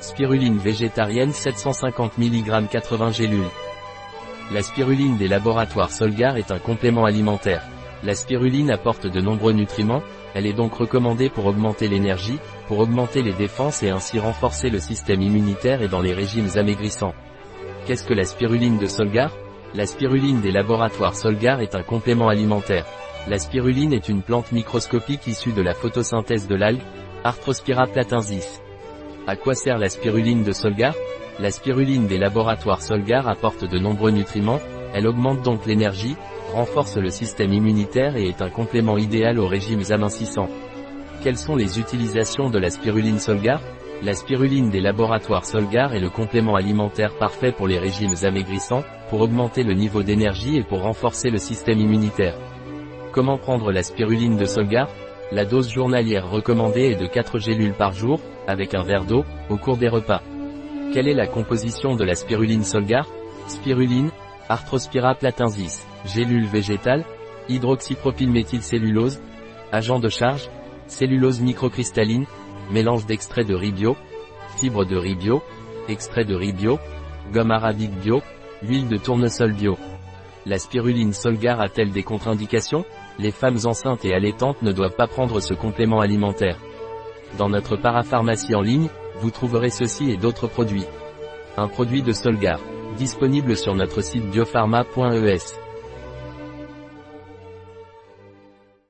Spiruline végétarienne 750 mg 80 gélules. La spiruline des laboratoires Solgar est un complément alimentaire. La spiruline apporte de nombreux nutriments, elle est donc recommandée pour augmenter l'énergie, pour augmenter les défenses et ainsi renforcer le système immunitaire et dans les régimes amaigrissants. Qu'est-ce que la spiruline de Solgar? La spiruline des laboratoires Solgar est un complément alimentaire. La spiruline est une plante microscopique issue de la photosynthèse de l'algue, Arthrospira platensis. À quoi sert la spiruline de Solgar? La spiruline des laboratoires Solgar apporte de nombreux nutriments, elle augmente donc l'énergie, renforce le système immunitaire et est un complément idéal aux régimes amincissants. Quelles sont les utilisations de la spiruline Solgar? La spiruline des laboratoires Solgar est le complément alimentaire parfait pour les régimes amaigrissants, pour augmenter le niveau d'énergie et pour renforcer le système immunitaire. Comment prendre la spiruline de Solgar? La dose journalière recommandée est de 4 gélules par jour, avec un verre d'eau, au cours des repas. Quelle est la composition de la spiruline Solgar? Spiruline, Arthrospira platensis, gélules végétales, hydroxypropylméthylcellulose, agent de charge, cellulose microcristalline, mélange d'extrait de riz bio, fibre de riz bio, extrait de riz bio, gomme arabique bio, huile de tournesol bio. La spiruline Solgar a-t-elle des contre-indications? Les femmes enceintes et allaitantes ne doivent pas prendre ce complément alimentaire. Dans notre parapharmacie en ligne, vous trouverez ceci et d'autres produits. Un produit de Solgar. Disponible sur notre site biopharma.es.